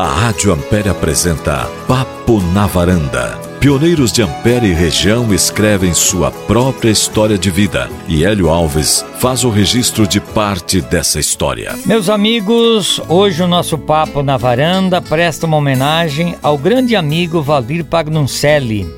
A Rádio Ampere apresenta Papo na Varanda. Pioneiros de Ampere e região escrevem sua própria história de vida e Hélio Alves faz o registro de parte dessa história. Meus amigos, hoje o nosso Papo na Varanda presta uma homenagem ao grande amigo Valdir Pagnuncelli.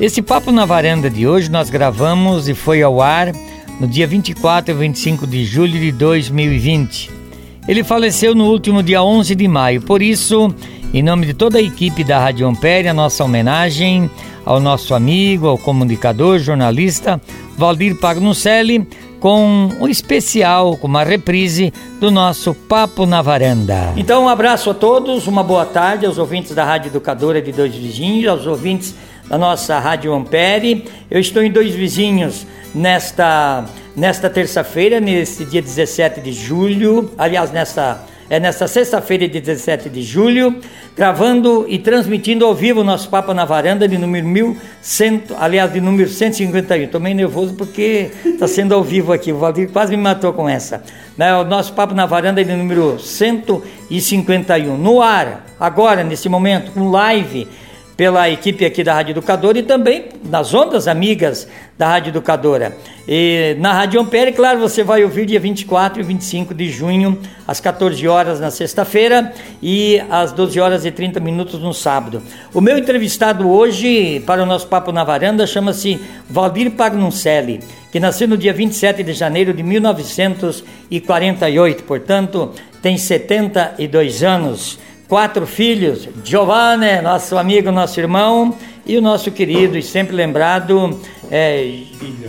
Esse Papo na Varanda de hoje nós gravamos e foi ao ar no dia 24 e 25 de julho de 2020. Ele faleceu no último dia 11 de maio, por isso, em nome de toda a equipe da Rádio Ampere, a nossa homenagem ao nosso amigo, ao comunicador, jornalista Valdir Pagnucelli, com um especial, com uma reprise do nosso Papo na Varanda. Então, um abraço a todos, uma boa tarde aos ouvintes da Rádio Educadora de Dois Vizinhos, aos ouvintes da nossa Rádio Ampere. Eu estou em Dois Vizinhos nesta nesta terça-feira, nesse dia 17 de julho, aliás, nesta é nesta sexta-feira de 17 de julho, gravando e transmitindo ao vivo o nosso Papo na Varanda de número 1100, aliás, de número 151. Estou meio nervoso porque está sendo ao vivo aqui, o Valdir quase me matou com essa. Né? O nosso Papo na Varanda de número 151. No ar, agora, nesse momento, com live pela equipe aqui da Rádio Educadora e também nas ondas amigas da Rádio Educadora. E na Rádio Ampere, claro, você vai ouvir dia 24 e 25 de junho, às 14 horas na sexta-feira e às 12 horas e 30 minutos no sábado. O meu entrevistado hoje para o nosso Papo na Varanda chama-se Valdir Pagnuncelli, que nasceu no dia 27 de janeiro de 1948, portanto, tem 72 anos quatro filhos, Giovanni, nosso amigo, nosso irmão, e o nosso querido e sempre lembrado é,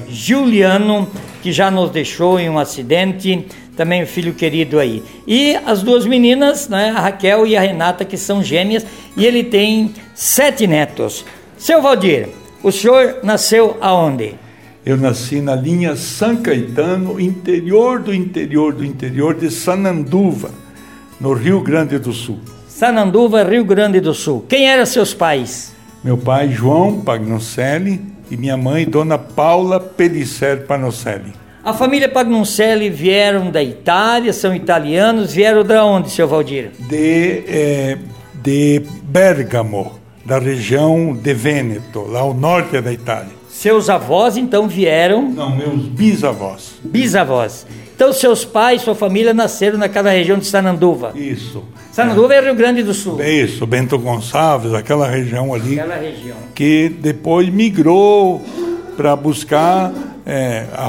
Juliano, que já nos deixou em um acidente, também o filho querido aí. E as duas meninas, né, a Raquel e a Renata, que são gêmeas, e ele tem sete netos. Seu Valdir, o senhor nasceu aonde? Eu nasci na linha São Caetano, interior do interior do interior de Sananduva, no Rio Grande do Sul. Sananduva, Rio Grande do Sul. Quem eram seus pais? Meu pai, João Pagnocelli, e minha mãe, Dona Paula Pellicer Pagnocelli. A família Pagnoncelli vieram da Itália, são italianos, vieram de onde, seu Valdir? De, eh, de Bergamo, da região de Vêneto, lá ao norte da Itália. Seus avós então vieram? Não, meus bisavós. Bisavós. Então seus pais, sua família nasceram naquela região de Sananduva? Isso. Sananduva é, é Rio Grande do Sul. É isso, Bento Gonçalves, aquela região ali. Aquela região. Que depois migrou para buscar é, a,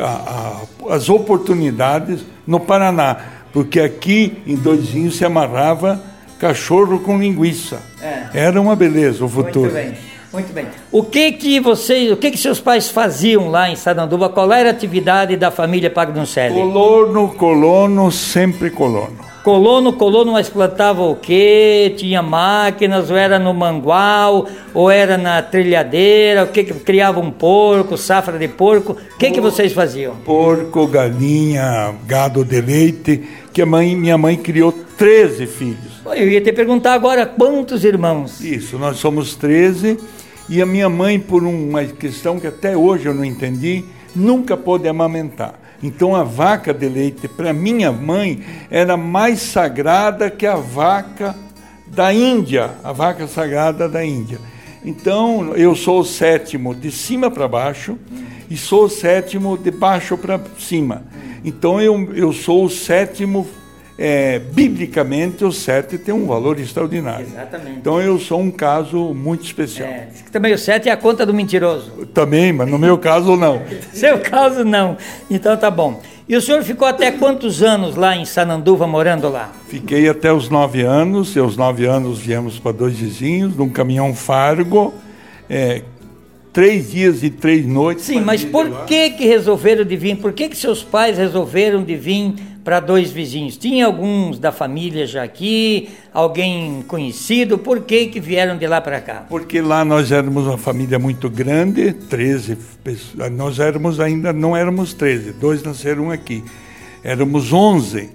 a, a, as oportunidades no Paraná. Porque aqui em Doizinho se amarrava cachorro com linguiça. É. Era uma beleza o futuro. Muito bem. Muito bem. O que que vocês, o que que seus pais faziam lá em Sananduva? Qual era a atividade da família Pagnoncelli? Colono, colono, sempre colono. Colono, colono, mas plantava o quê? Tinha máquinas, ou era no mangual, ou era na trilhadeira, o que que criava um porco, safra de porco? O que que vocês faziam? Porco, galinha, gado de leite, que a mãe, minha mãe criou 13 filhos. Eu ia te perguntar agora quantos irmãos? Isso, nós somos 13 e a minha mãe, por uma questão que até hoje eu não entendi, nunca pôde amamentar. Então a vaca de leite para minha mãe era mais sagrada que a vaca da Índia, a vaca sagrada da Índia. Então eu sou o sétimo de cima para baixo e sou o sétimo de baixo para cima. Então eu, eu sou o sétimo é, biblicamente o sete tem um valor extraordinário. Exatamente. Então eu sou um caso muito especial. É, também o sete é a conta do mentiroso. Também, mas no meu caso não. Seu caso não. Então tá bom. E o senhor ficou até quantos anos lá em Sananduva, morando lá? Fiquei até os nove anos, e aos nove anos viemos para dois vizinhos, num caminhão Fargo, é, três dias e três noites. Sim, mas por que que resolveram de vir? Por que que seus pais resolveram de vir para dois vizinhos. Tinha alguns da família já aqui, alguém conhecido, por que, que vieram de lá para cá? Porque lá nós éramos uma família muito grande, 13 pessoas, nós éramos ainda, não éramos 13, dois nasceram aqui, éramos 11,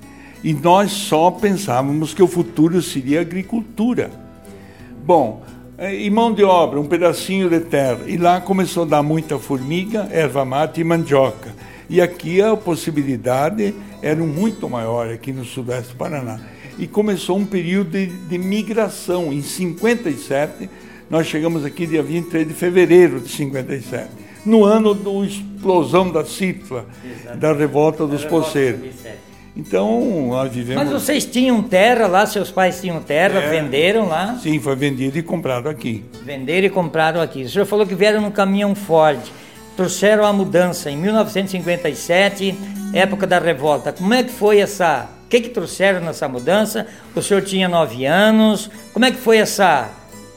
e nós só pensávamos que o futuro seria agricultura. Bom, e mão de obra, um pedacinho de terra, e lá começou a dar muita formiga, erva mate e mandioca. E aqui a possibilidade era muito maior aqui no sudeste do Paraná. e começou um período de, de migração. Em 57, nós chegamos aqui dia 23 de fevereiro de 57, no ano da explosão da Citla, da revolta dos poceiros. Então, nós vivemos. Mas vocês tinham terra lá, seus pais tinham terra, é, venderam lá? Sim, foi vendido e comprado aqui. Venderam e compraram aqui. O senhor falou que vieram no caminhão Ford, trouxeram a mudança em 1957, época da revolta. Como é que foi essa. O que, que trouxeram nessa mudança? O senhor tinha nove anos. Como é que foi essa.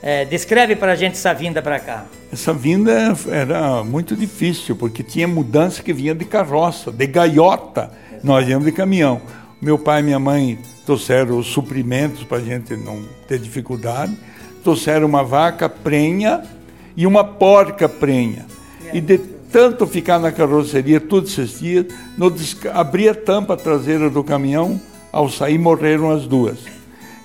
É, descreve para a gente essa vinda para cá. Essa vinda era muito difícil, porque tinha mudança que vinha de carroça, de gaiota nós íamos de caminhão. Meu pai e minha mãe trouxeram os suprimentos para a gente não ter dificuldade. Trouxeram uma vaca prenha e uma porca prenha. E de tanto ficar na carroceria todos esses dias, no, abri a tampa traseira do caminhão, ao sair morreram as duas.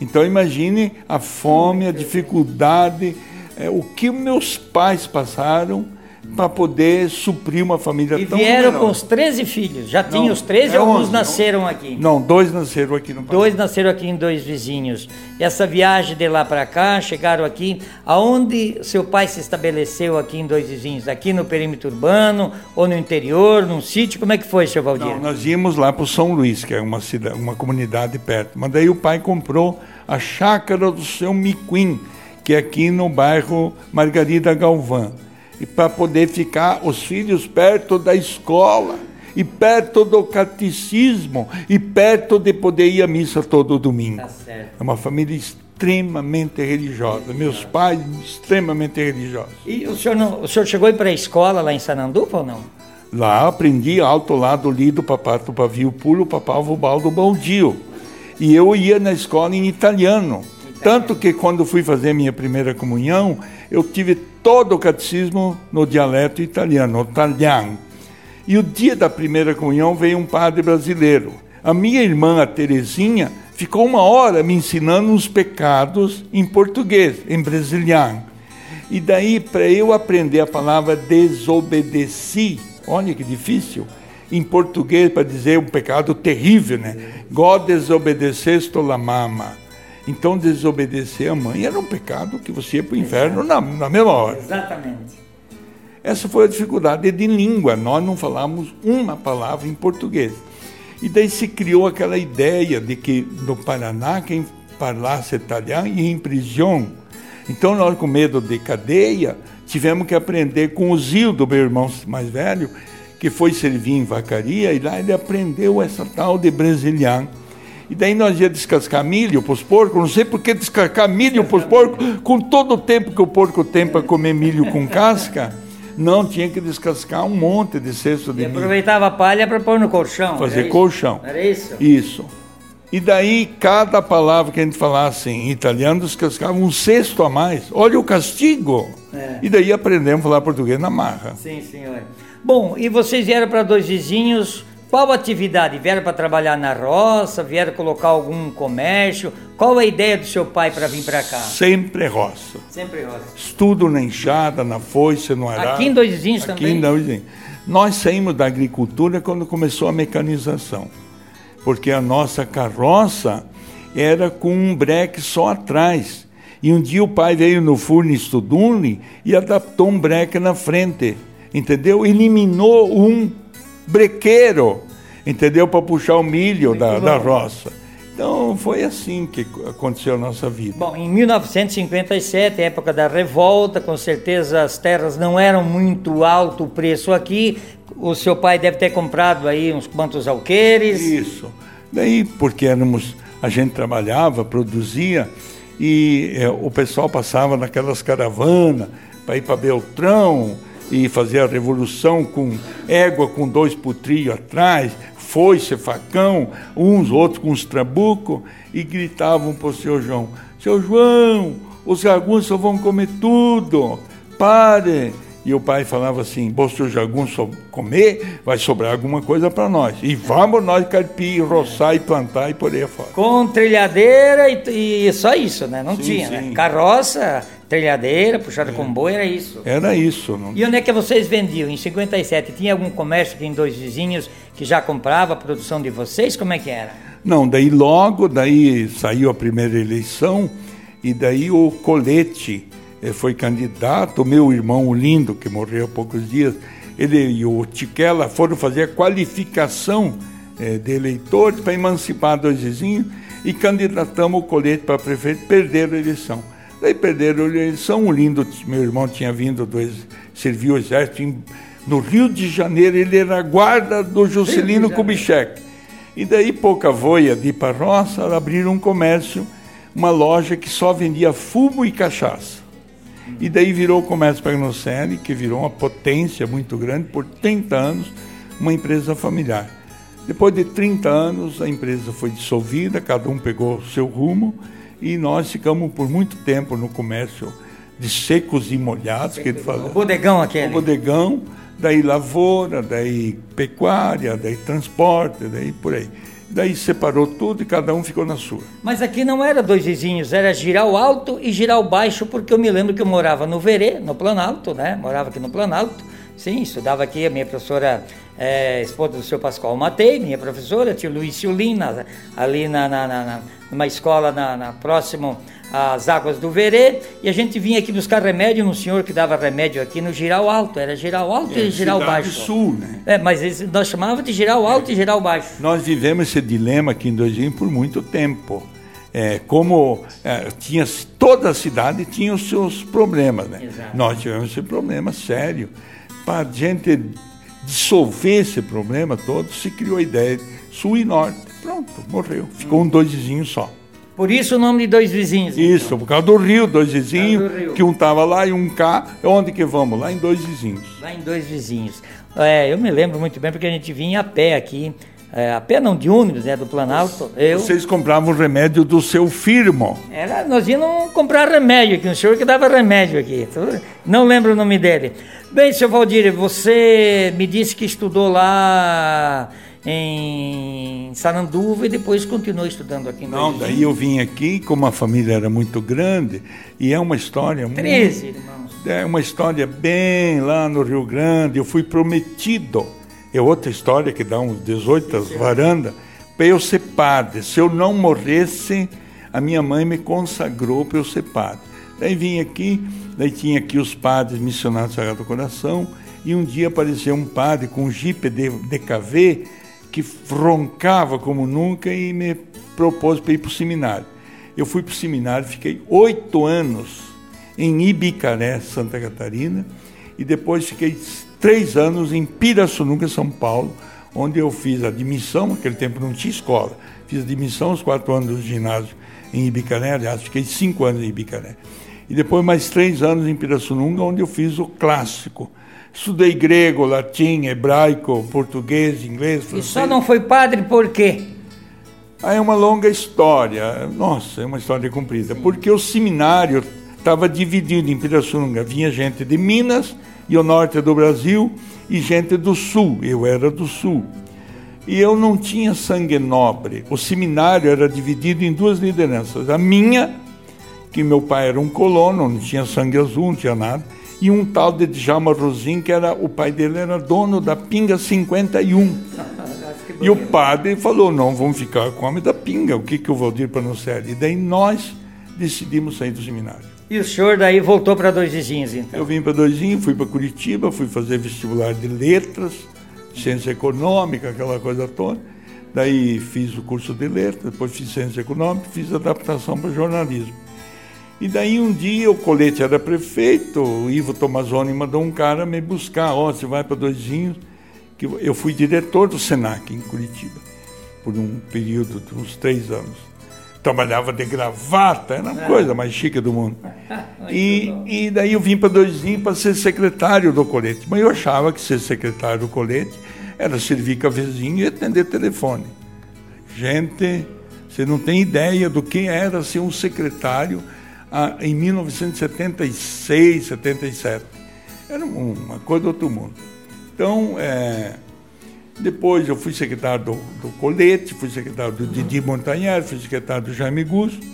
Então imagine a fome, a dificuldade, é, o que meus pais passaram para poder suprir uma família e tão vieram com os 13 filhos. Já tinham os 13 é ou alguns nasceram aqui? Não, dois nasceram aqui no país. Dois nasceram aqui em dois vizinhos. Essa viagem de lá para cá, chegaram aqui. Aonde seu pai se estabeleceu aqui em dois vizinhos? Aqui no perímetro urbano ou no interior, num sítio? Como é que foi, seu Valdir? Não, nós íamos lá para o São Luís, que é uma, cidade, uma comunidade perto. Mas daí o pai comprou a chácara do seu Miquim, que é aqui no bairro Margarida Galvão e para poder ficar os filhos perto da escola e perto do catecismo e perto de poder ir à missa todo domingo. Tá é uma família extremamente religiosa. Meus pais extremamente religiosos. E o senhor, não, o senhor chegou a ir para a escola lá em Sananduva ou não? Lá aprendi alto lá do lido papato pavio pulo papavo baldo baldio. E eu ia na escola em italiano. Tanto que quando fui fazer minha primeira comunhão, eu tive todo o catecismo no dialeto italiano, italiano. E o dia da primeira comunhão veio um padre brasileiro. A minha irmã, a Terezinha, ficou uma hora me ensinando uns pecados em português, em brasiliano. E daí, para eu aprender a palavra desobedeci, olha que difícil, em português para dizer um pecado terrível, né? God desobedeceste la mama. Então, desobedecer a mãe era um pecado que você ia para o inferno na, na mesma hora. Exatamente. Essa foi a dificuldade de língua. Nós não falávamos uma palavra em português. E daí se criou aquela ideia de que no Paraná quem falasse italiano ia em prisão. Então nós, com medo de cadeia, tivemos que aprender com o Zildo, meu irmão mais velho, que foi servir em vacaria, e lá ele aprendeu essa tal de brasiliano. E daí nós ia descascar milho para os porcos. Não sei por que descascar milho para os porcos, com todo o tempo que o porco tem para comer milho com casca. Não, tinha que descascar um monte de cesto de e milho. aproveitava a palha para pôr no colchão. Fazer era colchão. Era isso? Isso. E daí, cada palavra que a gente falasse em italiano, descascava um cesto a mais. Olha o castigo! É. E daí aprendemos a falar português na marra. Sim, senhor. Bom, e vocês vieram para dois vizinhos qual atividade? Vieram para trabalhar na roça? Vieram colocar algum comércio? Qual a ideia do seu pai para vir para cá? Sempre roça. Sempre roça. Estudo na enxada, na foice, no arado. Aqui em Dois Vizinhos Aqui também? Em Dois Vizinhos. Nós saímos da agricultura quando começou a mecanização. Porque a nossa carroça era com um breque só atrás. E um dia o pai veio no Furnis Tudunli e adaptou um breque na frente. Entendeu? Eliminou um brequeiro, entendeu? Para puxar o milho da, da roça. Então foi assim que aconteceu a nossa vida. Bom, em 1957, época da revolta, com certeza as terras não eram muito alto o preço aqui. O seu pai deve ter comprado aí uns quantos alqueires. Isso. Daí, porque éramos, a gente trabalhava, produzia, e é, o pessoal passava naquelas caravanas para ir para Beltrão, e fazer a revolução com égua com dois putrilhos atrás, foice, facão, uns outros com os trabucos, e gritavam para o seu João: Seu João, os jagunços vão comer tudo, pare. E o pai falava assim: se o jagunço comer, vai sobrar alguma coisa para nós. E vamos nós carpir, roçar e plantar e por aí fora. Com trilhadeira e, e só isso, né? Não sim, tinha, né? sim. né? Carroça, Trilhadeira, puxada é. com boi, era isso. Era isso. Não... E onde é que vocês vendiam? Em 57, tinha algum comércio aqui em Dois Vizinhos que já comprava a produção de vocês? Como é que era? Não, daí logo, daí saiu a primeira eleição e daí o Colete eh, foi candidato, meu irmão Lindo, que morreu há poucos dias, ele e o Tiquela foram fazer a qualificação eh, de eleitores para emancipar dois vizinhos e candidatamos o Colete para prefeito, perderam a eleição. Daí perderam a eleição, o Lindo, meu irmão tinha vindo, do, serviu o exército em, no Rio de Janeiro, ele era guarda do Juscelino Kubitschek. E daí, pouca voia de ir para a roça, abriram um comércio, uma loja que só vendia fumo e cachaça. E daí virou o Comércio Pagnocelli, que virou uma potência muito grande, por 30 anos, uma empresa familiar. Depois de 30 anos, a empresa foi dissolvida, cada um pegou o seu rumo, e nós ficamos por muito tempo no comércio de secos e molhados, que ele fala. O bodegão aquele. O bodegão, daí lavoura, daí pecuária, daí transporte, daí por aí. Daí separou tudo e cada um ficou na sua. Mas aqui não era dois vizinhos, era Giral Alto e Giral Baixo, porque eu me lembro que eu morava no Verê, no Planalto, né? Morava aqui no Planalto. Sim, estudava aqui, a minha professora, é, esposa do seu Pascoal Matei, minha professora, tio Luiz Ciulina, ali na, na, na, numa escola na, na próximo as águas do Verê, e a gente vinha aqui buscar remédio no senhor que dava remédio aqui no Giral Alto, era Giral Alto é, e Giral Baixo. Sul, né? É, mas nós chamávamos de Giral Alto e Giral Baixo. Nós vivemos esse dilema aqui em Dojinho por muito tempo. É, como é, tinha toda a cidade tinha os seus problemas, né? Exato. Nós tivemos esse problema sério. Para a gente dissolver esse problema todo, se criou a ideia de sul e norte. Pronto, morreu. Ficou um dois vizinhos só. Por isso o nome de dois vizinhos. Então. Isso, por causa do rio, dois vizinhos, que um estava lá e um cá. Onde que vamos? Lá em dois vizinhos. Lá em dois vizinhos. É, eu me lembro muito bem porque a gente vinha a pé aqui. É, a pé não de ônibus, né, do Planalto. Eu... Vocês compravam remédio do seu firmo. Era, nós íamos comprar remédio aqui, um senhor que dava remédio aqui. Não lembro o nome dele. Bem, seu Valdir, você me disse que estudou lá em Saranduva e depois continuou estudando aqui em Não, daí eu vim aqui, como a família era muito grande, e é uma história Treze muito, irmãos. É uma história bem lá no Rio Grande, eu fui prometido. É outra história que dá uns 18 varandas, para eu ser padre. Se eu não morresse, a minha mãe me consagrou para eu ser padre. Daí vim aqui, daí tinha aqui os padres missionários do Sagrado Coração, e um dia apareceu um padre com um jipe de DKV, que roncava como nunca e me propôs para ir para o seminário. Eu fui para o seminário, fiquei oito anos em Ibicaré, Santa Catarina, e depois fiquei três anos em Pirassununga, São Paulo, onde eu fiz admissão, naquele tempo não tinha escola, fiz admissão os quatro anos do ginásio em Ibicaré, aliás, fiquei cinco anos em Ibicaré. E depois mais três anos em Pirassununga, onde eu fiz o clássico, Estudei grego, latim, hebraico, português, inglês, francês. E só não foi padre por quê? Aí é uma longa história. Nossa, é uma história comprida. Sim. Porque o seminário estava dividido em Pirassununga. Vinha gente de Minas e o norte do Brasil e gente do sul. Eu era do sul. E eu não tinha sangue nobre. O seminário era dividido em duas lideranças. A minha, que meu pai era um colono, não tinha sangue azul, não tinha nada e um tal de Djalma Rosim, que era o pai dele era dono da Pinga 51. e o padre falou: não, vamos ficar com o homem da Pinga, o que, que o Valdir Panocelli? E daí nós decidimos sair do seminário. E o senhor daí voltou para Dois Vizinhos, então? Eu vim para Dois Vizinhos, fui para Curitiba, fui fazer vestibular de letras, ciência econômica, aquela coisa toda. Daí fiz o curso de letras, depois fiz ciência econômica, fiz adaptação para jornalismo. E daí um dia o colete era prefeito, o Ivo Tomazoni mandou um cara me buscar, ó, oh, você vai para Doisinhos, que eu fui diretor do Senac em Curitiba, por um período de uns três anos. Trabalhava de gravata, era a coisa mais chique do mundo. E, e daí eu vim para Doisinhos para ser secretário do colete. Mas eu achava que ser secretário do colete era servir cafezinho e atender telefone. Gente, você não tem ideia do que era ser um secretário ah, em 1976, 77. Era uma coisa do outro mundo. Então, é, depois eu fui secretário do, do Colete, fui secretário do Didi Montanheri, fui secretário do Jaime Gusto,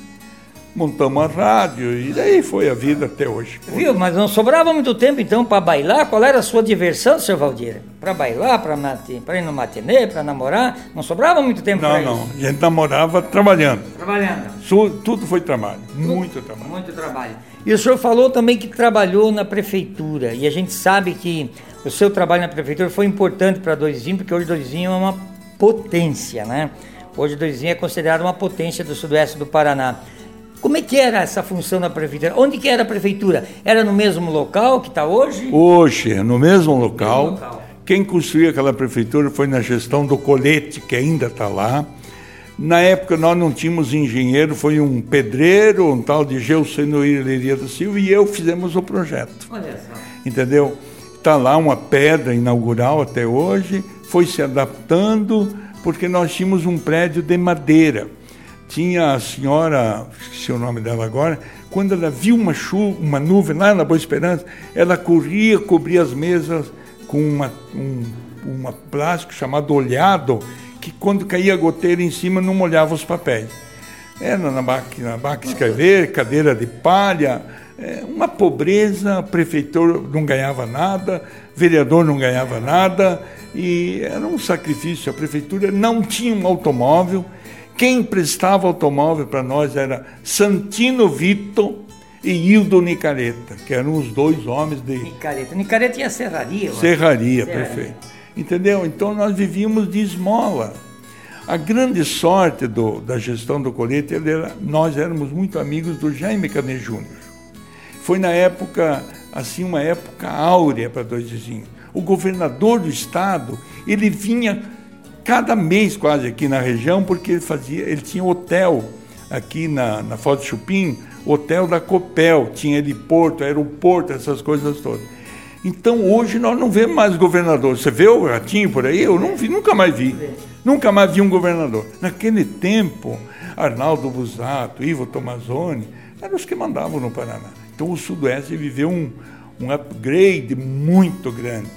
montamos a rádio e daí foi a vida até hoje. Viu, mas não sobrava muito tempo então para bailar? Qual era a sua diversão, seu Valdir? Para bailar, para ir no matinê, para namorar, não sobrava muito tempo para isso? Não, não. A gente namorava trabalhando. Trabalhando. tudo foi trabalho, muito trabalho. Muito trabalho. E o senhor falou também que trabalhou na prefeitura, e a gente sabe que o seu trabalho na prefeitura foi importante para Doizinho, porque hoje Doizinho é uma potência, né? Hoje Doizinho é considerado uma potência do sudoeste do Paraná. Como é que era essa função na prefeitura? Onde que era a prefeitura? Era no mesmo local que está hoje? Hoje, no mesmo local. mesmo local. Quem construiu aquela prefeitura foi na gestão do Colete, que ainda está lá. Na época nós não tínhamos engenheiro, foi um pedreiro, um tal de Geuceno Ileria da Silva, e eu fizemos o projeto. Olha só. Entendeu? Está lá uma pedra inaugural até hoje, foi se adaptando, porque nós tínhamos um prédio de madeira tinha a senhora, esqueci o nome dela agora, quando ela viu uma chuva, uma nuvem lá na Boa Esperança, ela corria, cobria as mesas com uma, um uma plástico chamado olhado, que quando caía goteira em cima não molhava os papéis. Era na máquina, máquina escrever, cadeira de palha, é, uma pobreza, prefeitor não ganhava nada, vereador não ganhava nada, e era um sacrifício. A prefeitura não tinha um automóvel, quem prestava automóvel para nós era Santino Vito e Hildo Nicareta, que eram os dois homens de. Nicareta. Nicareta tinha serraria. Serraria, serraria, perfeito. Entendeu? Então nós vivíamos de esmola. A grande sorte do, da gestão do colete, era, nós éramos muito amigos do Jaime Canet Júnior. Foi na época, assim, uma época áurea para dois vizinhos. O governador do estado, ele vinha cada mês quase aqui na região, porque ele fazia, ele tinha hotel aqui na, na Foz do Chupim, hotel da Copel, tinha heliporto, aeroporto, essas coisas todas. Então hoje nós não vemos mais governador. Você vê o ratinho por aí? Eu não vi, nunca mais vi. Nunca mais vi um governador. Naquele tempo, Arnaldo Busato, Ivo Tomazoni, eram os que mandavam no Paraná. Então o Sudoeste viveu um, um upgrade muito grande,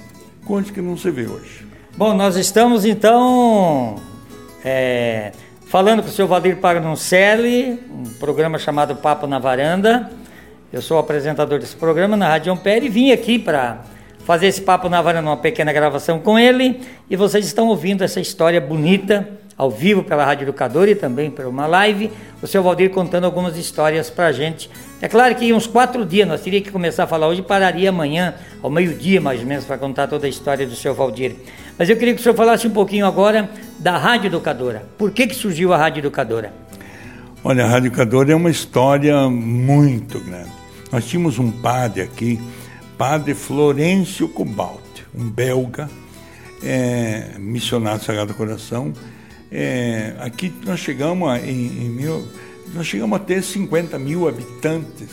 coisa que não se vê hoje. Bom, nós estamos então é, falando com o senhor Valdir Pagnoncelli, um programa chamado Papo na Varanda. Eu sou o apresentador desse programa na Rádio Ampere e vim aqui para fazer esse Papo na Varanda, uma pequena gravação com ele. E vocês estão ouvindo essa história bonita ao vivo pela Rádio Educador e também por uma live, o seu Valdir contando algumas histórias para a gente. É claro que uns quatro dias, nós teríamos que começar a falar hoje, pararia amanhã, ao meio-dia mais ou menos, para contar toda a história do seu Valdir. Mas eu queria que o senhor falasse um pouquinho agora da Rádio Educadora. Por que, que surgiu a Rádio Educadora? Olha, a Rádio Educadora é uma história muito grande. Nós tínhamos um padre aqui, padre Florencio Cobalt, um belga, é, missionário Sagrado Coração, é, aqui nós chegamos a, em, em mil, nós chegamos a ter 50 mil habitantes.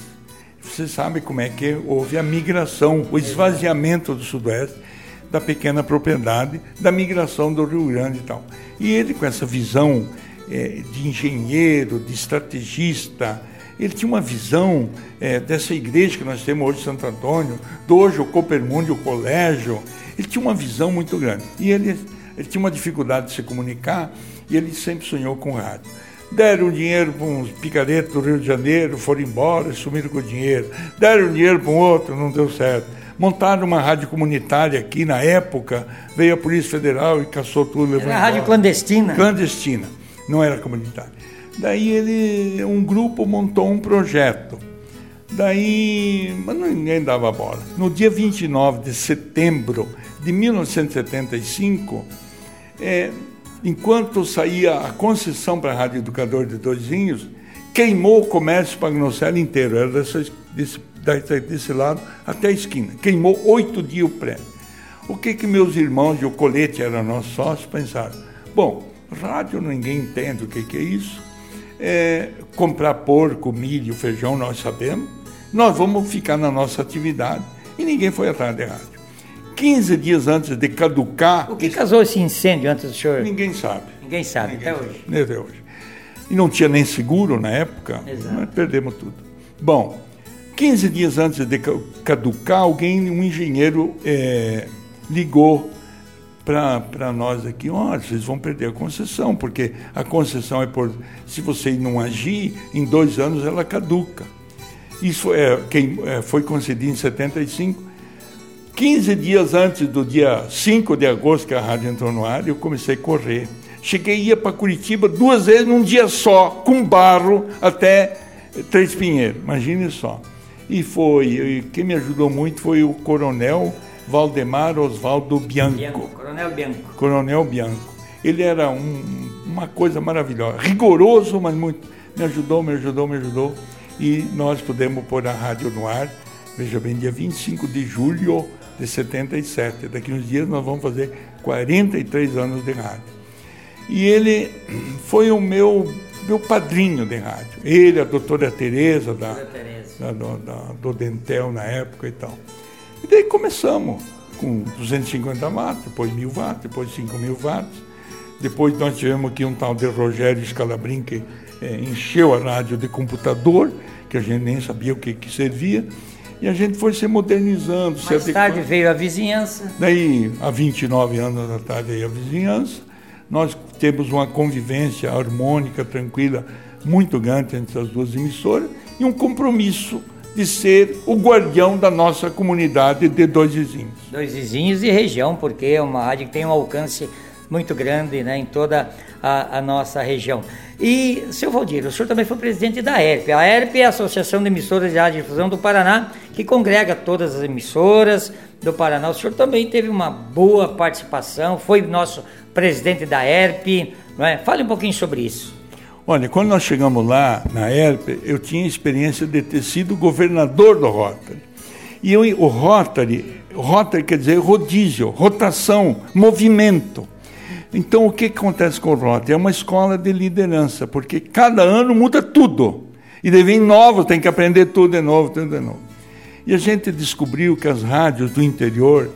Você sabe como é que houve a migração, o esvaziamento do Sudoeste da pequena propriedade, da migração do Rio Grande e tal. E ele, com essa visão é, de engenheiro, de estrategista, ele tinha uma visão é, dessa igreja que nós temos hoje, Santo Antônio, do hoje o Copermundo, o colégio. Ele tinha uma visão muito grande. E ele ele tinha uma dificuldade de se comunicar e ele sempre sonhou com rádio. Deram dinheiro para uns picaretos do Rio de Janeiro, foram embora, sumiram com o dinheiro. Deram dinheiro para um outro, não deu certo. Montaram uma rádio comunitária aqui na época, veio a Polícia Federal e caçou tudo. Era embora. rádio clandestina? Clandestina, não era comunitária. Daí ele, um grupo montou um projeto. Daí, mas ninguém dava bola. No dia 29 de setembro de 1975, é, enquanto saía a concessão para a Rádio Educador de Doisinhos, queimou o comércio Pagnocelli inteiro, era desse, desse, desse lado até a esquina. Queimou oito dias o prédio. O que que meus irmãos de o colete eram nossos sócios pensaram? Bom, rádio ninguém entende o que, que é isso. É, comprar porco, milho, feijão, nós sabemos. Nós vamos ficar na nossa atividade. E ninguém foi atrás de rádio. 15 dias antes de caducar. O que causou esse incêndio antes do senhor? Ninguém sabe. Ninguém sabe, Ninguém até hoje. Até hoje. E não tinha nem seguro na época, Exato. nós perdemos tudo. Bom, 15 dias antes de caducar, alguém, um engenheiro, é, ligou para nós aqui, olha, vocês vão perder a concessão, porque a concessão é por. Se você não agir, em dois anos ela caduca. Isso é, quem, é, foi concedido em 75 15 dias antes do dia 5 de agosto que a rádio entrou no ar, eu comecei a correr. Cheguei ia para Curitiba duas vezes num dia só, com barro até Três Pinheiros. Imagine só. E foi, e quem me ajudou muito foi o coronel Valdemar Osvaldo Bianco. Bianco. Coronel Bianco. Coronel Bianco. Ele era um, uma coisa maravilhosa, rigoroso, mas muito. Me ajudou, me ajudou, me ajudou. E nós pudemos pôr a rádio no ar, veja bem, dia 25 de julho de 77. Daqui uns dias nós vamos fazer 43 anos de rádio. E ele foi o meu, meu padrinho de rádio. Ele, a doutora Tereza, da, da, da, do Dentel na época e tal. E daí começamos com 250 watts, depois 1000 watts, depois 5000 watts. Depois nós tivemos aqui um tal de Rogério Scalabrin que é, encheu a rádio de computador, que a gente nem sabia o que, que servia. E a gente foi se modernizando. Mais se tarde veio a vizinhança. Daí, há 29 anos da tarde, veio a vizinhança. Nós temos uma convivência harmônica, tranquila, muito grande entre as duas emissoras e um compromisso de ser o guardião da nossa comunidade de dois vizinhos. Dois vizinhos e região, porque é uma rádio que tem um alcance muito grande né, em toda a, a, nossa região. E, seu Valdir, o senhor também foi presidente da ERP. A ERP é a Associação de Emissoras de Rádio Difusão do Paraná, que congrega todas as emissoras do Paraná. O senhor também teve uma boa participação, foi nosso presidente da ERP. Não é? Fale um pouquinho sobre isso. Olha, quando nós chegamos lá na ERP, eu tinha experiência de ter sido governador do Rotary. E eu, o Rotary, Rotary quer dizer rodízio, rotação, movimento. Então, o que acontece com o Rotary? É uma escola de liderança, porque cada ano muda tudo. E daí vem novo, tem que aprender tudo de novo, tudo de novo. E a gente descobriu que as rádios do interior,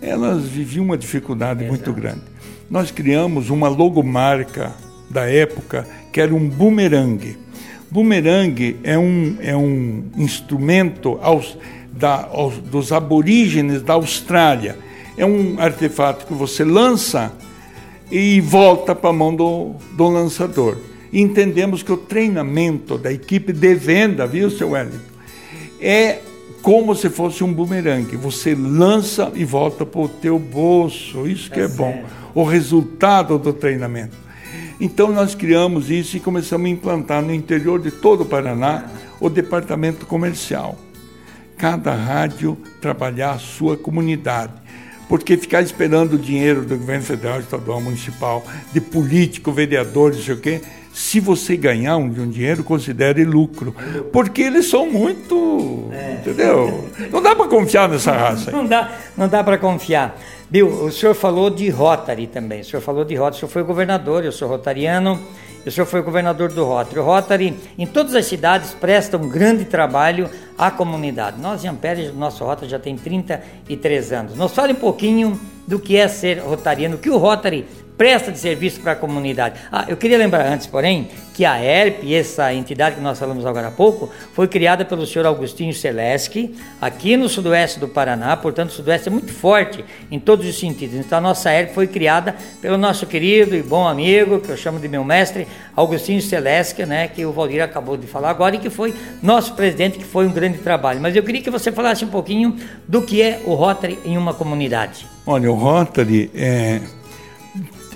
elas viviam uma dificuldade muito grande. Nós criamos uma logomarca da época que era um bumerangue. Bumerangue é um, é um instrumento aos, da, aos, dos aborígenes da Austrália. É um artefato que você lança e volta para a mão do, do lançador. entendemos que o treinamento da equipe de venda, viu, seu Wellington, é como se fosse um bumerangue. Você lança e volta para o teu bolso. Isso que é, é bom. O resultado do treinamento. Então nós criamos isso e começamos a implantar no interior de todo o Paraná o departamento comercial. Cada rádio trabalhar a sua comunidade porque ficar esperando o dinheiro do governo federal, estadual, municipal, de político, vereador, não sei o quê, se você ganhar um, um dinheiro, considere lucro. Porque eles são muito. É. Entendeu? Não dá para confiar nessa raça. Não dá, não dá para confiar. Bill, o senhor falou de Rotary também. O senhor falou de Rotary. O senhor foi governador, eu sou rotariano. O senhor foi governador do Rotary. O Rotary, em todas as cidades, presta um grande trabalho à comunidade. Nós, em Ampere, nosso Rotary já tem 33 anos. Nos fale um pouquinho do que é ser rotariano, o que o Rotary presta de serviço para a comunidade. Ah, eu queria lembrar antes, porém, que a ERP, essa entidade que nós falamos agora há pouco, foi criada pelo senhor Augustinho Seleschi, aqui no sudoeste do Paraná, portanto, o sudoeste é muito forte em todos os sentidos. Então, a nossa ERP foi criada pelo nosso querido e bom amigo, que eu chamo de meu mestre, Augustinho Seleschi, né, que o Valdir acabou de falar agora, e que foi nosso presidente, que foi um grande trabalho. Mas eu queria que você falasse um pouquinho do que é o Rotary em uma comunidade. Olha, o Rotary é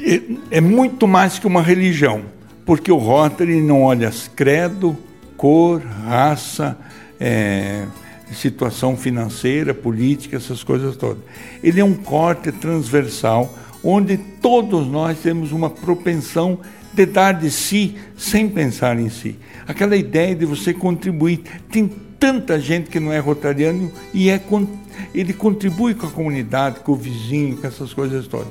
é, é muito mais que uma religião, porque o Rotary não olha credo, cor, raça, é, situação financeira, política, essas coisas todas. Ele é um corte transversal onde todos nós temos uma propensão de dar de si sem pensar em si. Aquela ideia de você contribuir. Tem tanta gente que não é rotariano e é, ele contribui com a comunidade, com o vizinho, com essas coisas todas.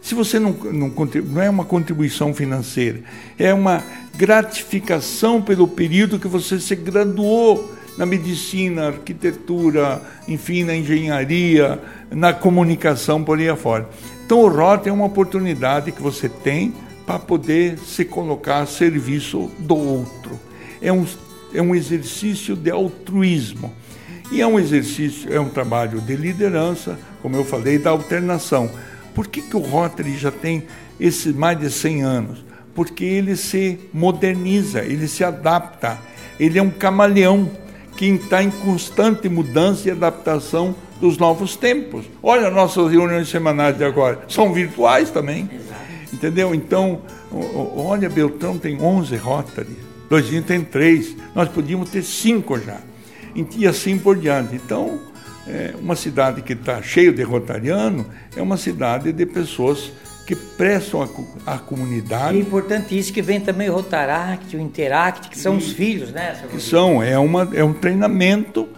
Se você não, não, não é uma contribuição financeira, é uma gratificação pelo período que você se graduou na medicina, arquitetura, enfim, na engenharia, na comunicação, por aí afora. Então, o ROT é uma oportunidade que você tem para poder se colocar a serviço do outro. É um, é um exercício de altruísmo. E é um exercício, é um trabalho de liderança, como eu falei, da alternação. Por que, que o Rotary já tem esses mais de 100 anos? Porque ele se moderniza, ele se adapta, ele é um camaleão que está em constante mudança e adaptação dos novos tempos. Olha nossas reuniões semanais de agora, são virtuais também. Entendeu? Então, olha, Beltrão tem 11 Rotary, Doisinho tem 3, nós podíamos ter 5 já. E assim por diante. Então, é, uma cidade que está cheia de rotariano é uma cidade de pessoas que prestam à comunidade. É importante isso que vem também o Rotaract, o Interact, que são e, os filhos, né? Que são, é, uma, é um treinamento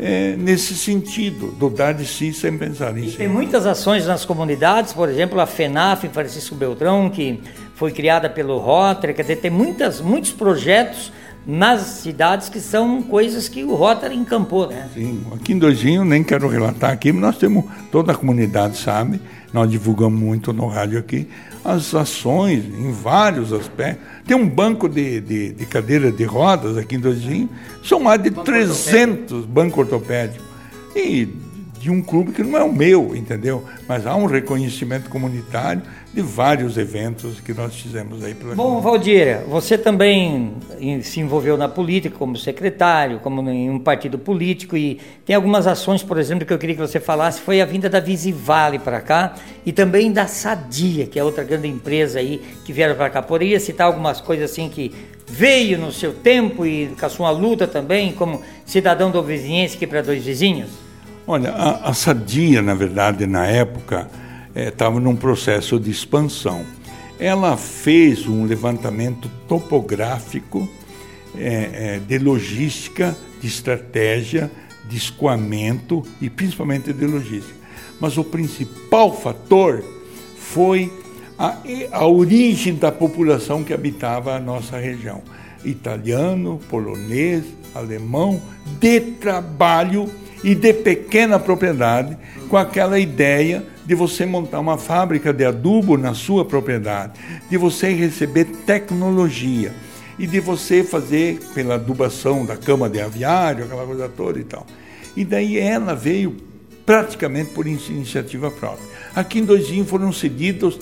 é, nesse sentido, do dar de si sem pensar em si. Tem muitas ações nas comunidades, por exemplo, a FENAF, Francisco Beltrão, que foi criada pelo Rotary, quer dizer, tem muitas, muitos projetos nas cidades que são coisas que o Rotary encampou, né? Sim, aqui em Doisinho, nem quero relatar aqui, mas nós temos, toda a comunidade sabe, nós divulgamos muito no rádio aqui, as ações em vários aspectos. Tem um banco de, de, de cadeira de rodas aqui em Doisinho, são mais de banco 300 bancos ortopédicos. E de um clube que não é o meu, entendeu? Mas há um reconhecimento comunitário de vários eventos que nós fizemos aí pela Bom, Valdir, você também se envolveu na política como secretário, como em um partido político e tem algumas ações, por exemplo, que eu queria que você falasse, foi a vinda da Visivale para cá e também da Sadia, que é outra grande empresa aí que vieram para cá. Poderia citar algumas coisas assim que veio no seu tempo e com a sua luta também, como cidadão do vizinhense aqui para dois vizinhos? Olha, a, a Sadia, na verdade, na época, estava eh, num processo de expansão. Ela fez um levantamento topográfico é, é, de logística, de estratégia, de escoamento e principalmente de logística. Mas o principal fator foi a, a origem da população que habitava a nossa região. Italiano, polonês, alemão, de trabalho e de pequena propriedade, com aquela ideia de você montar uma fábrica de adubo na sua propriedade, de você receber tecnologia e de você fazer pela adubação da cama de aviário, aquela coisa toda e tal. E daí ela veio praticamente por iniciativa própria. Aqui em Doizinho foram cedidos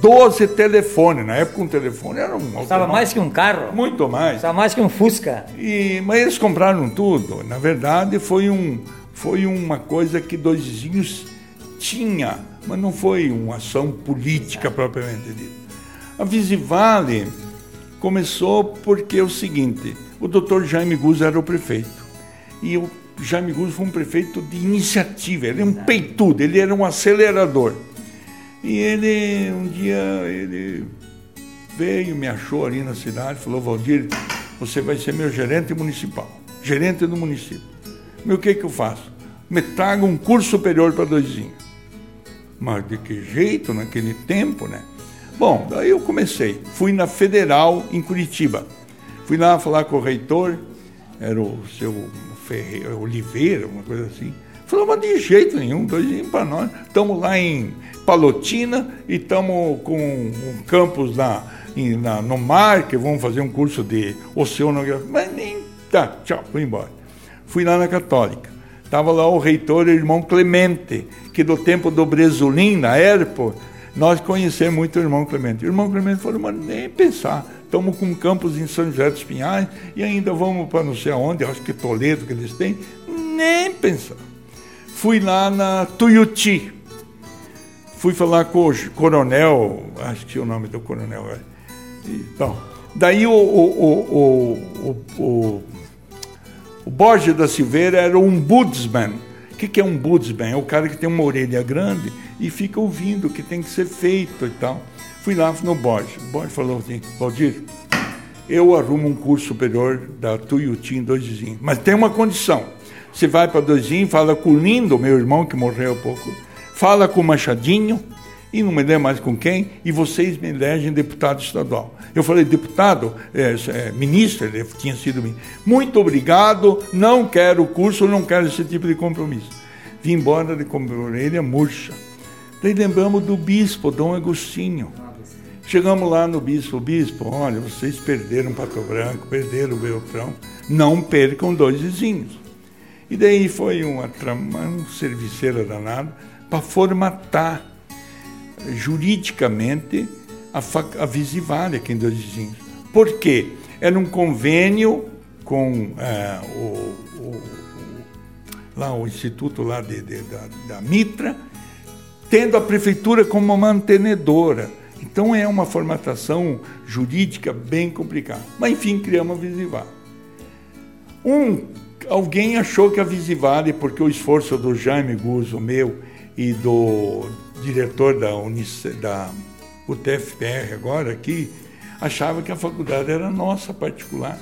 12 telefones. Na época, um telefone era um. Estava mais que um carro? Muito mais. Estava mais que um Fusca. E, mas eles compraram tudo. Na verdade, foi, um, foi uma coisa que dois vizinhos tinha, mas não foi uma ação política propriamente dita. A Visivale começou porque é o seguinte: o doutor Jaime Guz era o prefeito. E o Jaime Guz foi um prefeito de iniciativa, ele é um peitudo, ele era um acelerador. E ele, um dia, ele veio, me achou ali na cidade, falou, Valdir, você vai ser meu gerente municipal, gerente do município. Meu, o que que eu faço? Me traga um curso superior para doisinho. Mas de que jeito naquele tempo, né? Bom, daí eu comecei. Fui na Federal, em Curitiba. Fui lá falar com o reitor, era o seu Ferreira, Oliveira, uma coisa assim. Falou, de jeito nenhum, doisinho para nós. Estamos lá em Palotina e estamos com um campus em, na, no mar, que vamos fazer um curso de oceanografia. Mas nem. Tá, tchau, fui embora. Fui lá na Católica. Estava lá o reitor, o irmão Clemente, que do tempo do Bresolim, na Airport, nós conhecemos muito o irmão Clemente. O irmão Clemente falou, mas nem pensar. Estamos com um campus em São José dos Pinhais e ainda vamos para não sei aonde, acho que Toledo que eles têm. Nem pensar. Fui lá na Tuiuti, Fui falar com o coronel, acho que é o nome do coronel. Então, daí o, o, o, o, o Borges da Silveira era um budsman. O que, é um budsman? É o cara que tem uma orelha grande e fica ouvindo o que tem que ser feito e tal. Fui lá no Borges. O Borges falou assim, Valdir, eu arrumo um curso superior da Tuiuti em dois vizinhos. Mas tem uma condição. Você vai para dois vizinhos, fala com o Lindo, meu irmão que morreu há pouco fala com o Machadinho, e não me lembro mais com quem, e vocês me elegem deputado estadual. Eu falei, deputado, é, é, ministro, ele tinha sido ministro. Muito obrigado, não quero curso, não quero esse tipo de compromisso. Vim embora de orelha murcha. Daí lembramos do bispo, Dom Agostinho. Chegamos lá no bispo, bispo, olha, vocês perderam Pato Branco, perderam o Beltrão, não percam dois vizinhos. E daí foi uma, uma serviceira danada para formatar juridicamente a, a Visivale aqui em Dois Vizinhos. Por quê? Era um convênio com uh, o, o, lá o instituto lá de, de da, da Mitra, tendo a prefeitura como mantenedora. Então é uma formatação jurídica bem complicada. Mas enfim, criamos a Visivar. Um, alguém achou que a Visivale, porque o esforço do Jaime Guzzo, meu, e do diretor da, Unice, da UTFPR agora aqui, achava que a faculdade era nossa particular.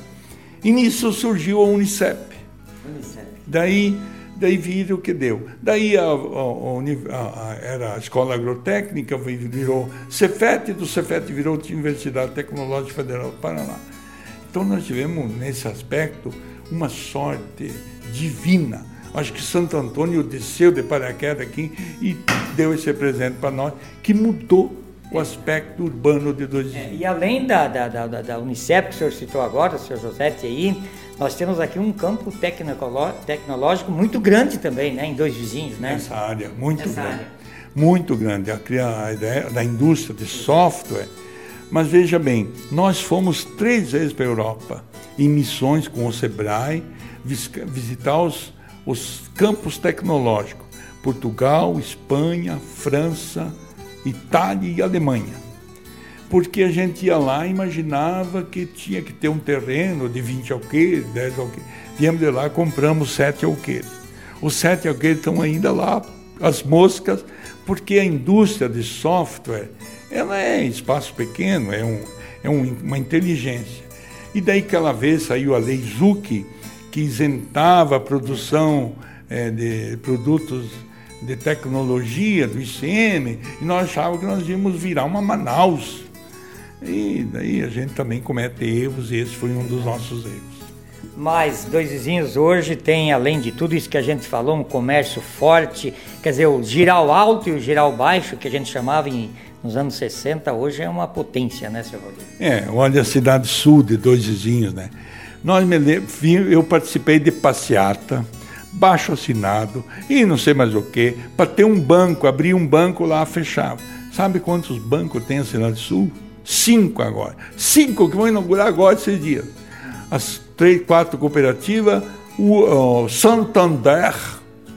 E nisso surgiu a Unicep. Unicep. Daí daí viram o que deu. Daí a, a, a, era a escola agrotécnica, virou Cefet, do Cefet virou Universidade Tecnológica Federal do Paraná. Então nós tivemos, nesse aspecto, uma sorte divina. Acho que Santo Antônio desceu de paraquedas aqui e deu esse presente para nós, que mudou o aspecto urbano de dois é, E além da, da, da, da Unicep, que o senhor citou agora, o senhor José aí, nós temos aqui um campo tecnológico muito grande também, né, em dois vizinhos, né? Essa área, muito Essa grande. Área. Muito grande, a, a ideia da indústria de software. Mas veja bem, nós fomos três vezes para a Europa, em missões com o SEBRAE, visitar os, os campos tecnológicos. Portugal, Espanha, França, Itália e Alemanha porque a gente ia lá e imaginava que tinha que ter um terreno de 20 alqueires, 10 alqueires. Viemos de lá, compramos 7 alqueires. Os 7 alqueires estão ainda lá, as moscas, porque a indústria de software, ela é espaço pequeno, é, um, é um, uma inteligência. E daí aquela vez saiu a lei Zucchi, que isentava a produção é, de produtos de tecnologia do ICM, e nós achávamos que nós íamos virar uma Manaus e daí a gente também comete erros e esse foi um dos nossos erros. Mas Dois Vizinhos hoje tem, além de tudo isso que a gente falou, um comércio forte, quer dizer, o giral alto e o giral baixo, que a gente chamava em, nos anos 60, hoje é uma potência, né, seu Rodrigo? É, olha a cidade sul de Dois Vizinhos, né? Nós me lembro, eu participei de passeata, baixo assinado e não sei mais o que, para ter um banco, abrir um banco lá, fechava. Sabe quantos bancos tem a cidade sul? Cinco agora. Cinco que vão inaugurar agora esses dias. As três, quatro cooperativas, o, o Santander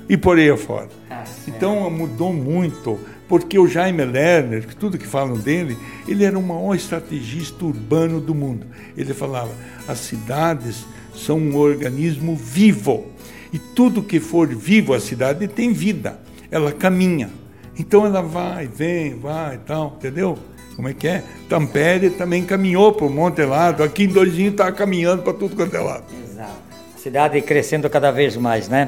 e por aí afora. Ah, então mudou muito, porque o Jaime Lerner, tudo que falam dele, ele era o maior estrategista urbano do mundo. Ele falava: as cidades são um organismo vivo. E tudo que for vivo, a cidade tem vida, ela caminha. Então ela vai, vem, vai e tal, entendeu? como é que é? Tampere também caminhou para o Monte Lado. Aqui em Doizinho está caminhando para tudo quanto é lado. Exato. A cidade crescendo cada vez mais, né?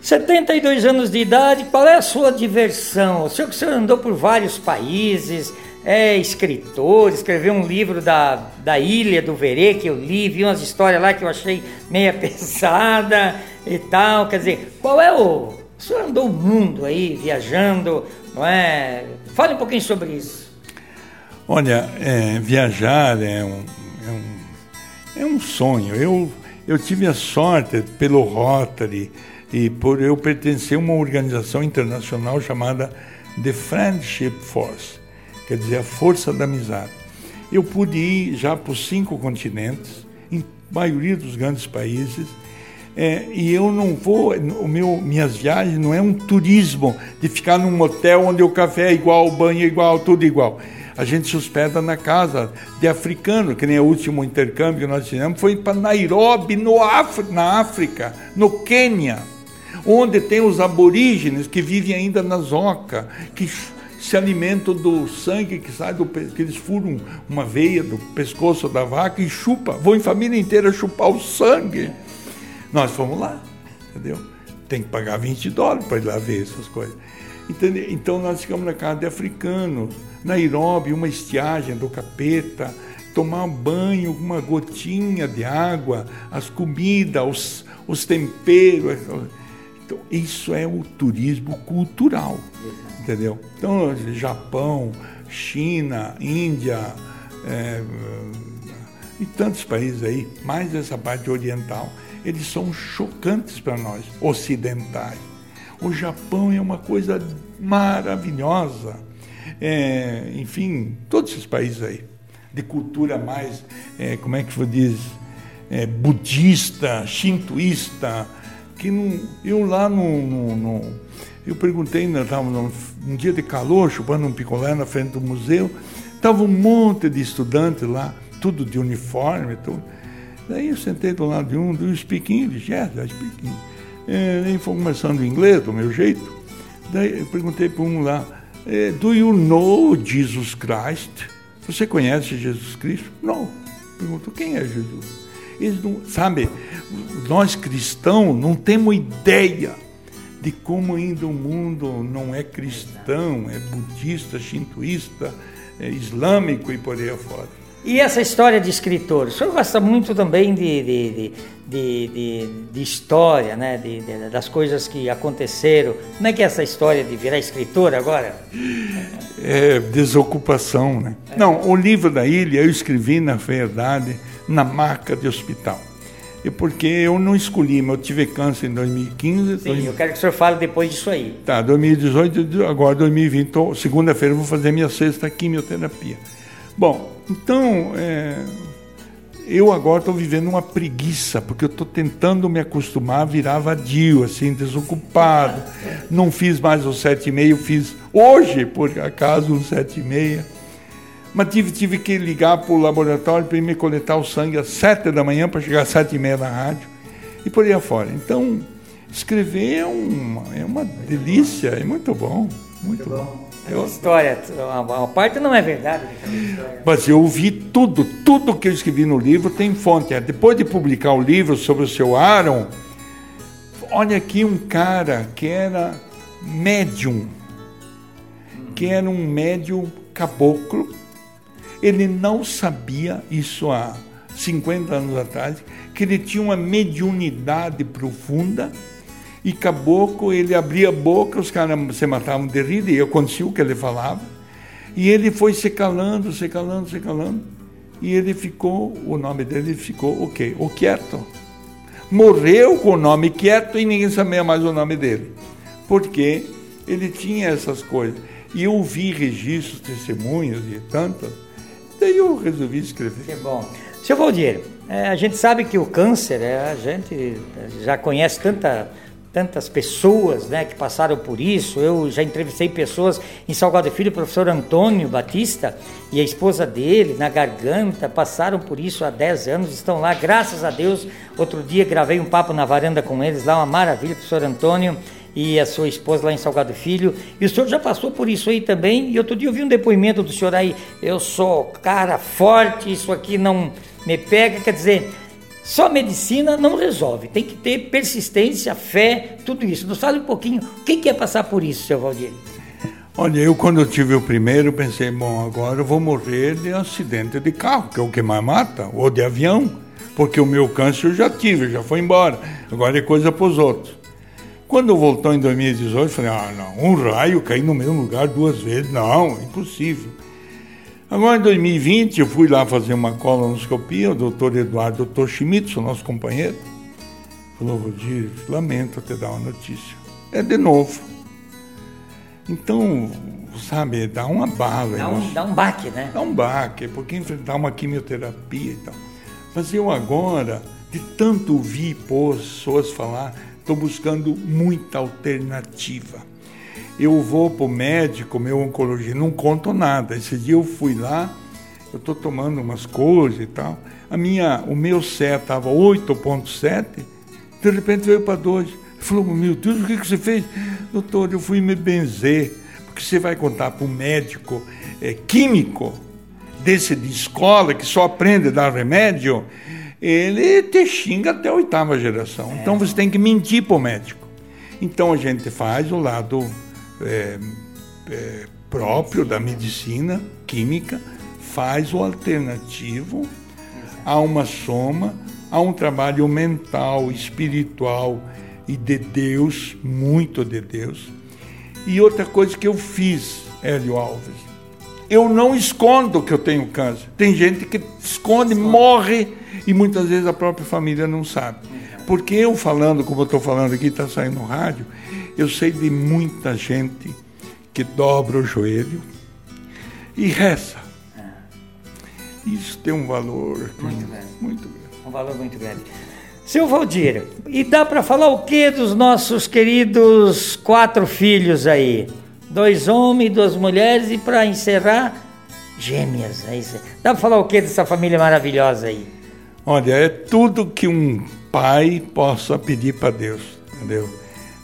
72 anos de idade, qual é a sua diversão? O senhor, o senhor andou por vários países, é escritor, escreveu um livro da, da Ilha do Verê, que eu li, vi umas histórias lá que eu achei meia pesada e tal. Quer dizer, qual é o. O senhor andou o mundo aí, viajando, não é? Fale um pouquinho sobre isso. Olha, é, viajar é um, é um, é um sonho. Eu, eu tive a sorte, pelo Rotary e por eu pertencer a uma organização internacional chamada The Friendship Force, quer dizer, a Força da Amizade. Eu pude ir já por cinco continentes, em maioria dos grandes países, é, e eu não vou, o meu, minhas viagens não é um turismo de ficar num hotel onde o café é igual, o banho é igual, tudo igual a gente se hospeda na casa de africano, que nem o último intercâmbio que nós fizemos, foi para Nairobi, no na África, no Quênia, onde tem os aborígenes que vivem ainda na zoca, que se alimentam do sangue que sai do que eles furam uma veia do pescoço da vaca e chupa, vão em família inteira chupar o sangue. Nós fomos lá, entendeu? Tem que pagar 20 dólares para ir lá ver essas coisas. Entendeu? Então nós ficamos na casa de africanos, Nairobi, uma estiagem do capeta, tomar um banho, uma gotinha de água, as comidas, os, os temperos. Então, isso é o turismo cultural, entendeu? Então, Japão, China, Índia é, e tantos países aí, mais essa parte oriental, eles são chocantes para nós, ocidentais. O Japão é uma coisa maravilhosa. É, enfim, todos esses países aí, de cultura mais, é, como é que se diz, é, budista, shintoísta, que não, eu lá no, no, no eu perguntei, nós estávamos num, dia de calor, chupando um picolé na frente do museu, estava um monte de estudantes lá, tudo de uniforme, tudo. Daí eu sentei do lado de um, do speak English, yes, I speak English. É, ele foi conversando inglês, do meu jeito. Daí eu perguntei para um lá, é, do you know Jesus Christ? Você conhece Jesus Cristo? Não. Perguntou, quem é Jesus? Eles não, sabe, nós cristãos não temos ideia de como ainda o mundo não é cristão, é budista, shintoísta, é islâmico e por aí afora. E essa história de escritor? O senhor gosta muito também de, de, de, de, de história, né? De, das coisas que aconteceram. Como é que é essa história de virar escritor agora? É desocupação, né? É. Não, o livro da ilha eu escrevi, na verdade, na maca de hospital. E porque eu não escolhi, mas eu tive câncer em 2015. Sim, eu quero que o senhor fale depois disso aí. Tá, 2018, agora 2020, segunda-feira eu vou fazer minha sexta quimioterapia. Bom, então, é, eu agora estou vivendo uma preguiça, porque eu estou tentando me acostumar a virar vadio, assim, desocupado. Não fiz mais o sete e meio, fiz hoje, por acaso, um sete e meia. Mas tive, tive que ligar para o laboratório para me coletar o sangue às sete da manhã para chegar às sete e meia na rádio e por aí afora. Então, escrever é uma, é uma delícia, é muito bom, muito, muito bom. bom. Eu... História, a parte não é verdade. Mas eu ouvi tudo, tudo que eu escrevi no livro tem fonte. Depois de publicar o livro sobre o seu Aaron, olha aqui um cara que era médium, que era um médium caboclo. Ele não sabia isso há 50 anos atrás, que ele tinha uma mediunidade profunda e caboclo, ele abria a boca, os caras se matavam de rir, e acontecia o que ele falava. E ele foi se calando, se calando, se calando. E ele ficou, o nome dele ficou o quê? O Quieto. Morreu com o nome Quieto e ninguém sabia mais o nome dele. Porque ele tinha essas coisas. E eu vi registros, testemunhos e tantas. Daí eu resolvi escrever. Que bom. Seu Valdir, é, a gente sabe que o câncer, é, a gente já conhece tanta tantas pessoas né, que passaram por isso. Eu já entrevistei pessoas em Salgado Filho, o professor Antônio Batista e a esposa dele, na garganta, passaram por isso há 10 anos, estão lá, graças a Deus. Outro dia gravei um papo na varanda com eles lá, uma maravilha, professor Antônio e a sua esposa lá em Salgado Filho. E o senhor já passou por isso aí também. E outro dia eu vi um depoimento do senhor aí, eu sou cara forte, isso aqui não me pega, quer dizer só medicina não resolve, tem que ter persistência, fé, tudo isso. Nos fale um pouquinho, o que é passar por isso, seu Valdir? Olha, eu quando eu tive o primeiro, pensei, bom, agora eu vou morrer de acidente de carro, que é o que mais mata, ou de avião, porque o meu câncer eu já tive, já foi embora, agora é coisa para os outros. Quando voltou em 2018, eu falei, ah, não, um raio cair no mesmo lugar duas vezes, não, impossível. Agora, em 2020, eu fui lá fazer uma colonoscopia, o doutor Eduardo Toshimitsu, nosso companheiro, falou, Rodir, lamento te dar uma notícia. É de novo. Então, sabe, dá uma bala. Dá um, dá um baque, né? Dá um baque, porque enfrentar uma quimioterapia e tal. Mas eu agora, de tanto ouvir pessoas falar, estou buscando muita alternativa eu vou para o médico, meu oncologista, não conto nada. Esse dia eu fui lá, eu estou tomando umas coisas e tal. A minha, o meu CE estava 8,7, de repente veio para 2. Ele falou, meu Deus, o que, que você fez? Doutor, eu fui me benzer, porque você vai contar para um médico é, químico, desse de escola, que só aprende a dar remédio, ele te xinga até a oitava geração. Então você tem que mentir para o médico. Então a gente faz o lado é, é, próprio da medicina química faz o alternativo a uma soma, a um trabalho mental, espiritual e de Deus, muito de Deus. E outra coisa que eu fiz, Hélio Alves, eu não escondo que eu tenho câncer. Tem gente que esconde, morre e muitas vezes a própria família não sabe. Porque eu falando, como eu estou falando aqui, está saindo no rádio, eu sei de muita gente que dobra o joelho e reza. Isso tem um valor muito grande. Muito grande. Um valor muito grande. Seu Valdir, e dá para falar o que dos nossos queridos quatro filhos aí? Dois homens, duas mulheres e para encerrar, gêmeas. Aí, dá para falar o que dessa família maravilhosa aí? Olha, é tudo que um pai possa pedir para Deus, entendeu?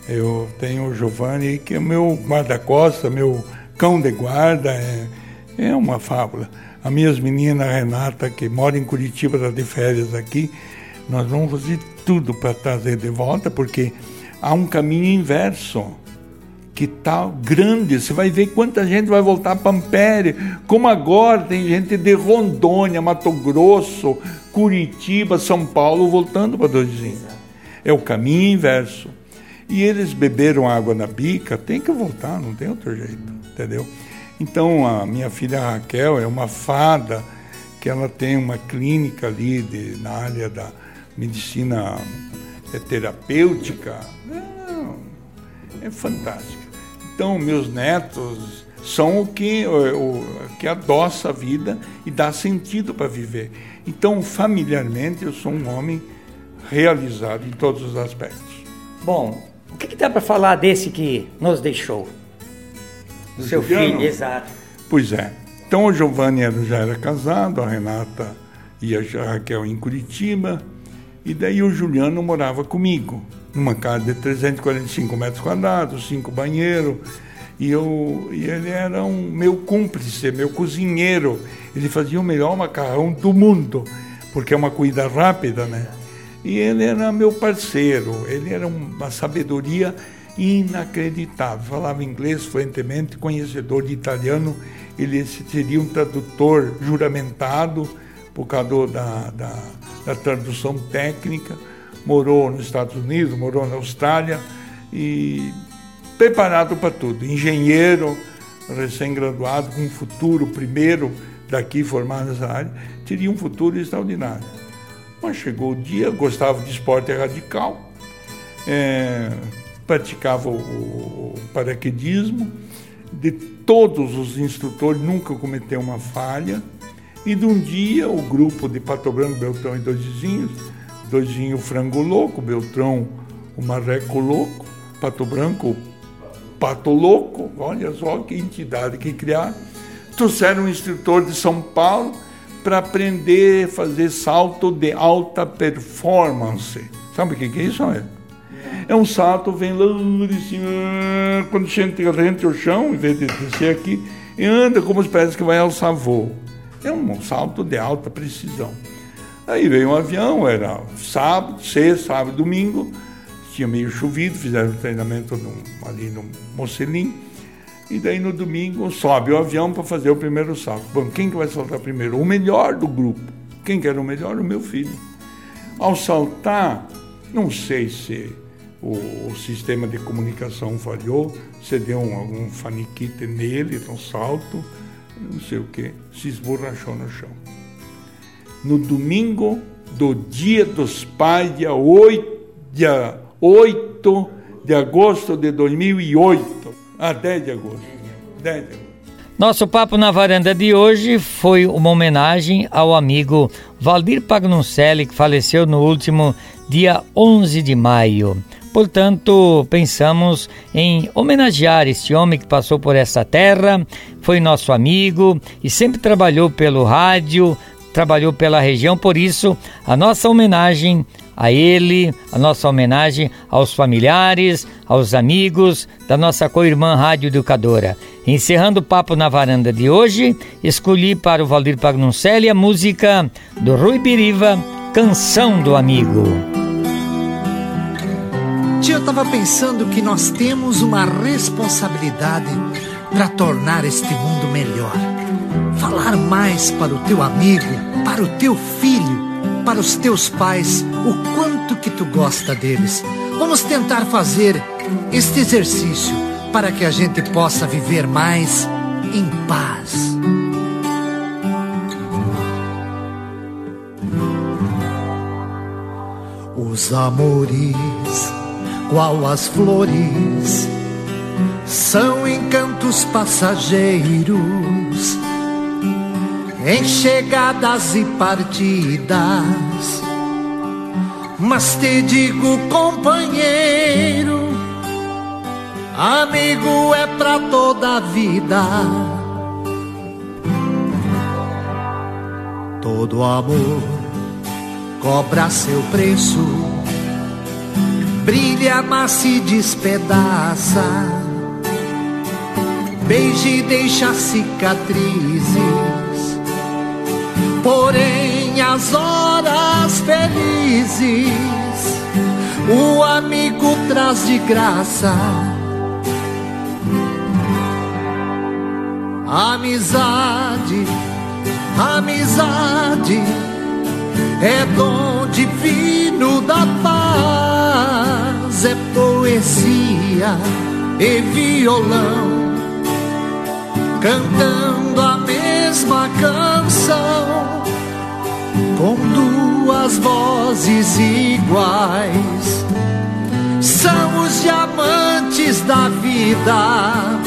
Eu tenho o Giovanni, que é meu guarda-costa, meu cão de guarda, é, é uma fábula. As minhas meninas, Renata, que mora em Curitiba, está de férias aqui, nós vamos fazer tudo para trazer de volta, porque há um caminho inverso que tá grande. Você vai ver quanta gente vai voltar para Ampere. Como agora tem gente de Rondônia, Mato Grosso, Curitiba, São Paulo voltando para Doizinho. É o caminho inverso. E eles beberam água na bica, tem que voltar, não tem outro jeito, entendeu? Então a minha filha Raquel é uma fada que ela tem uma clínica ali de, na área da medicina é terapêutica, não, é fantástica. Então, meus netos são o que, o, o que adoça a vida e dá sentido para viver. Então, familiarmente, eu sou um homem realizado em todos os aspectos. Bom, o que, que dá para falar desse que nos deixou? Do seu filho, exato. Pois é. Então, o Giovanni já era casado, a Renata e a Raquel em Curitiba. E daí o Juliano morava comigo, numa casa de 345 metros quadrados, cinco banheiros. E, eu, e ele era um meu cúmplice, meu cozinheiro. Ele fazia o melhor macarrão do mundo, porque é uma comida rápida, né? E ele era meu parceiro, ele era uma sabedoria inacreditável. Falava inglês fluentemente, conhecedor de italiano, ele seria um tradutor juramentado por causa da, da da tradução técnica, morou nos Estados Unidos, morou na Austrália e preparado para tudo. Engenheiro, recém-graduado, com um futuro, primeiro daqui formado nessa área, teria um futuro extraordinário. Mas chegou o dia, gostava de esporte radical, é, praticava o, o paraquedismo, de todos os instrutores nunca cometeu uma falha, e de um dia o grupo de Pato Branco, Beltrão e dois vizinhos, dois vizinhos frango louco, Beltrão o marreco louco, Pato Branco pato louco, olha só que entidade que criaram. Trouxeram um instrutor de São Paulo para aprender a fazer salto de alta performance. Sabe o que, que é isso? É um salto, vem lá de cima, quando chega rente ao chão, em vez de descer aqui, e anda como se parece que vai alçar voo. É um salto de alta precisão. Aí veio um avião, era sábado, sexta, sábado, domingo, tinha meio chovido, fizeram treinamento no, ali no Mocelim, e daí no domingo sobe o avião para fazer o primeiro salto. Bom, quem que vai saltar primeiro? O melhor do grupo. Quem que era o melhor? O meu filho. Ao saltar, não sei se o, o sistema de comunicação falhou, se deu um, algum faniquite nele no salto, não sei o que, se esborrachou no chão. No domingo do Dia dos Pais, dia 8, dia 8 de agosto de 2008, a 10 de agosto. 10 de agosto. Nosso papo na varanda de hoje foi uma homenagem ao amigo Valdir Pagnuncelli, que faleceu no último dia 11 de maio. Portanto, pensamos em homenagear este homem que passou por essa terra, foi nosso amigo e sempre trabalhou pelo rádio, trabalhou pela região, por isso a nossa homenagem a ele, a nossa homenagem aos familiares, aos amigos da nossa co-irmã Rádio Educadora. Encerrando o papo na varanda de hoje, escolhi para o Valdir Pagnuncelli a música do Rui Biriva, Canção do Amigo. Tia, eu estava pensando que nós temos uma responsabilidade para tornar este mundo melhor. Falar mais para o teu amigo, para o teu filho, para os teus pais, o quanto que tu gosta deles. Vamos tentar fazer este exercício para que a gente possa viver mais em paz. Os amores qual as flores, são encantos passageiros, em chegadas e partidas, Mas te digo, companheiro, amigo é pra toda a vida. Todo amor cobra seu preço, brilha, mas se despedaça. Beije e deixa cicatrizes, porém as horas felizes o amigo traz de graça. Amizade, amizade é dom divino da paz, é poesia e violão cantando a mesma canção com duas vozes iguais. São os diamantes da vida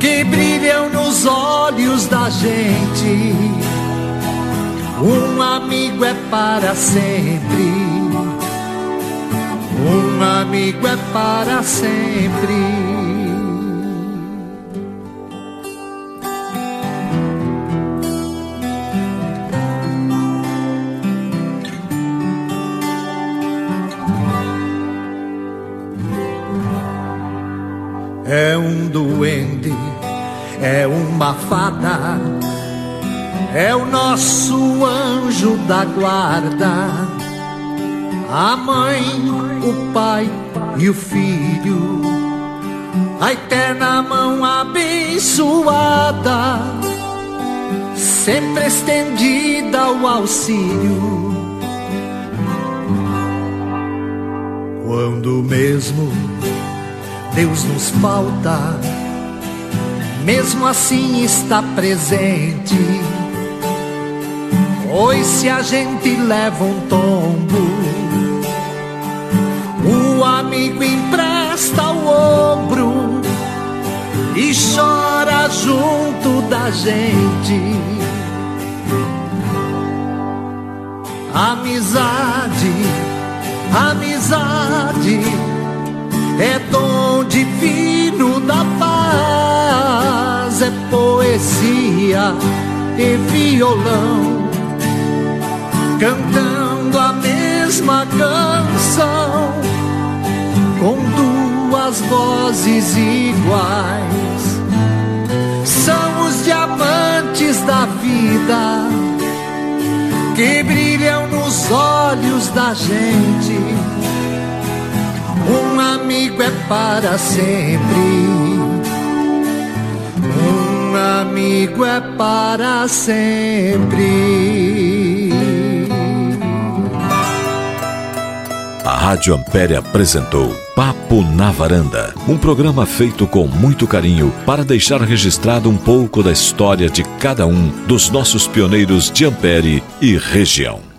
que brilham nos olhos da gente. Um amigo é para sempre. Um amigo é para sempre. É um duende, é uma fada, é o nosso anjo da guarda. A mãe, o pai e o filho, a eterna mão abençoada, sempre estendida ao auxílio. Quando mesmo Deus nos falta, mesmo assim está presente. Pois se a gente leva um tombo, o amigo empresta o ombro e chora junto da gente. Amizade, amizade é dom divino da paz, é poesia e violão, cantando a mesma canção, com duas vozes iguais. São os diamantes da vida que brilham nos olhos da gente um amigo é para sempre. Um amigo é para sempre. A Rádio Ampere apresentou Papo na Varanda, um programa feito com muito carinho para deixar registrado um pouco da história de cada um dos nossos pioneiros de Ampere e região.